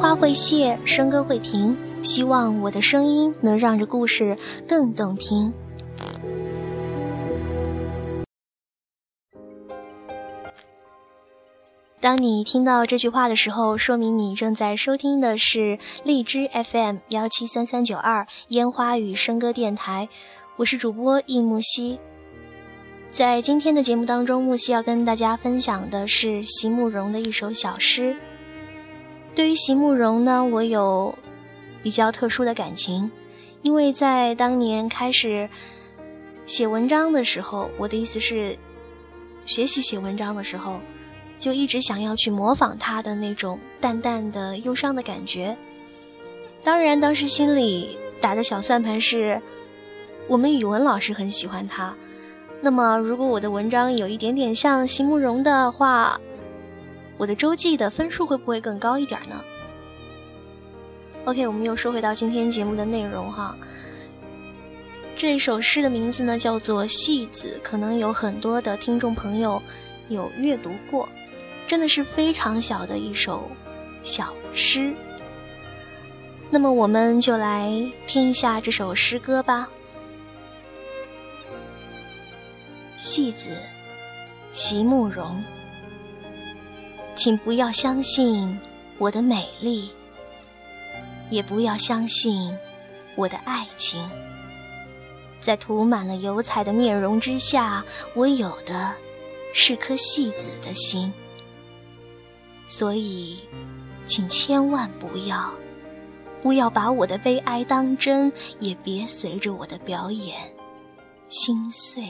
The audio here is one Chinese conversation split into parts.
花会谢，笙歌会停。希望我的声音能让这故事更动听。当你听到这句话的时候，说明你正在收听的是荔枝 FM 幺七三三九二烟花与笙歌电台，我是主播易木西。在今天的节目当中，木兮要跟大家分享的是席慕容的一首小诗。对于席慕容呢，我有比较特殊的感情，因为在当年开始写文章的时候，我的意思是学习写文章的时候，就一直想要去模仿他的那种淡淡的忧伤的感觉。当然，当时心里打的小算盘是，我们语文老师很喜欢他，那么如果我的文章有一点点像席慕容的话。我的周记的分数会不会更高一点呢？OK，我们又说回到今天节目的内容哈。这首诗的名字呢叫做《戏子》，可能有很多的听众朋友有阅读过，真的是非常小的一首小诗。那么我们就来听一下这首诗歌吧，《戏子》，席慕容。请不要相信我的美丽，也不要相信我的爱情。在涂满了油彩的面容之下，我有的是颗戏子的心。所以，请千万不要，不要把我的悲哀当真，也别随着我的表演心碎。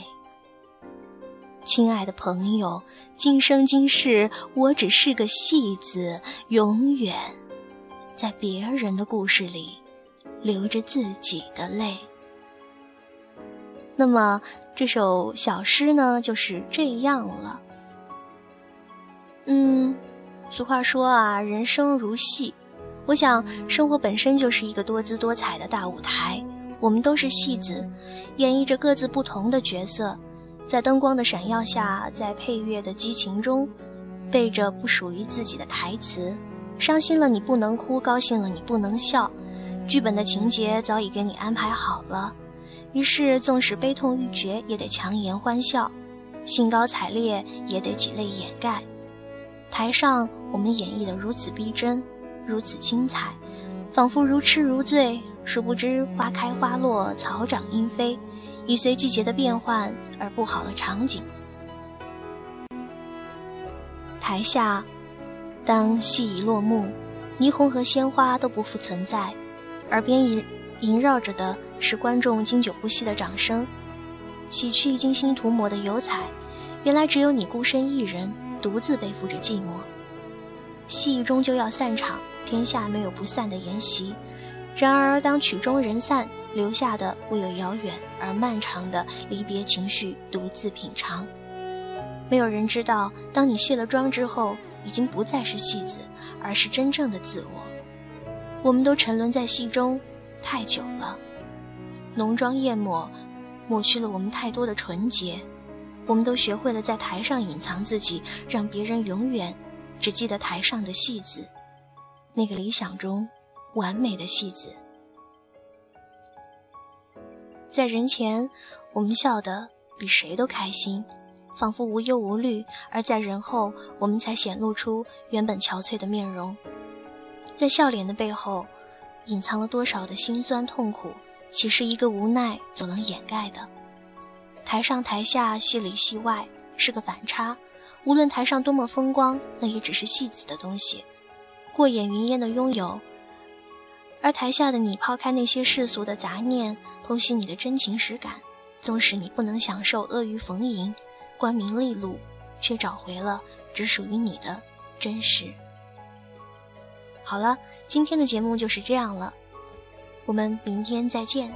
亲爱的朋友，今生今世，我只是个戏子，永远在别人的故事里流着自己的泪。那么这首小诗呢，就是这样了。嗯，俗话说啊，人生如戏，我想生活本身就是一个多姿多彩的大舞台，我们都是戏子，演绎着各自不同的角色。在灯光的闪耀下，在配乐的激情中，背着不属于自己的台词，伤心了你不能哭，高兴了你不能笑，剧本的情节早已给你安排好了，于是纵使悲痛欲绝，也得强颜欢笑，兴高采烈也得挤泪掩盖。台上我们演绎的如此逼真，如此精彩，仿佛如痴如醉，殊不知花开花落，草长莺飞。已随季节的变换而布好了场景。台下，当戏已落幕，霓虹和鲜花都不复存在，耳边萦萦绕着的是观众经久不息的掌声。洗去精心涂抹的油彩，原来只有你孤身一人，独自背负着寂寞。戏终究要散场，天下没有不散的筵席。然而，当曲终人散。留下的唯有遥远而漫长的离别情绪，独自品尝。没有人知道，当你卸了妆之后，已经不再是戏子，而是真正的自我。我们都沉沦在戏中太久了，浓妆艳抹，抹去了我们太多的纯洁。我们都学会了在台上隐藏自己，让别人永远只记得台上的戏子，那个理想中完美的戏子。在人前，我们笑得比谁都开心，仿佛无忧无虑；而在人后，我们才显露出原本憔悴的面容。在笑脸的背后，隐藏了多少的辛酸痛苦？岂是一个无奈所能掩盖的？台上台下，戏里戏外，是个反差。无论台上多么风光，那也只是戏子的东西，过眼云烟的拥有。而台下的你，抛开那些世俗的杂念，剖析你的真情实感。纵使你不能享受阿谀逢迎、官名利禄，却找回了只属于你的真实。好了，今天的节目就是这样了，我们明天再见。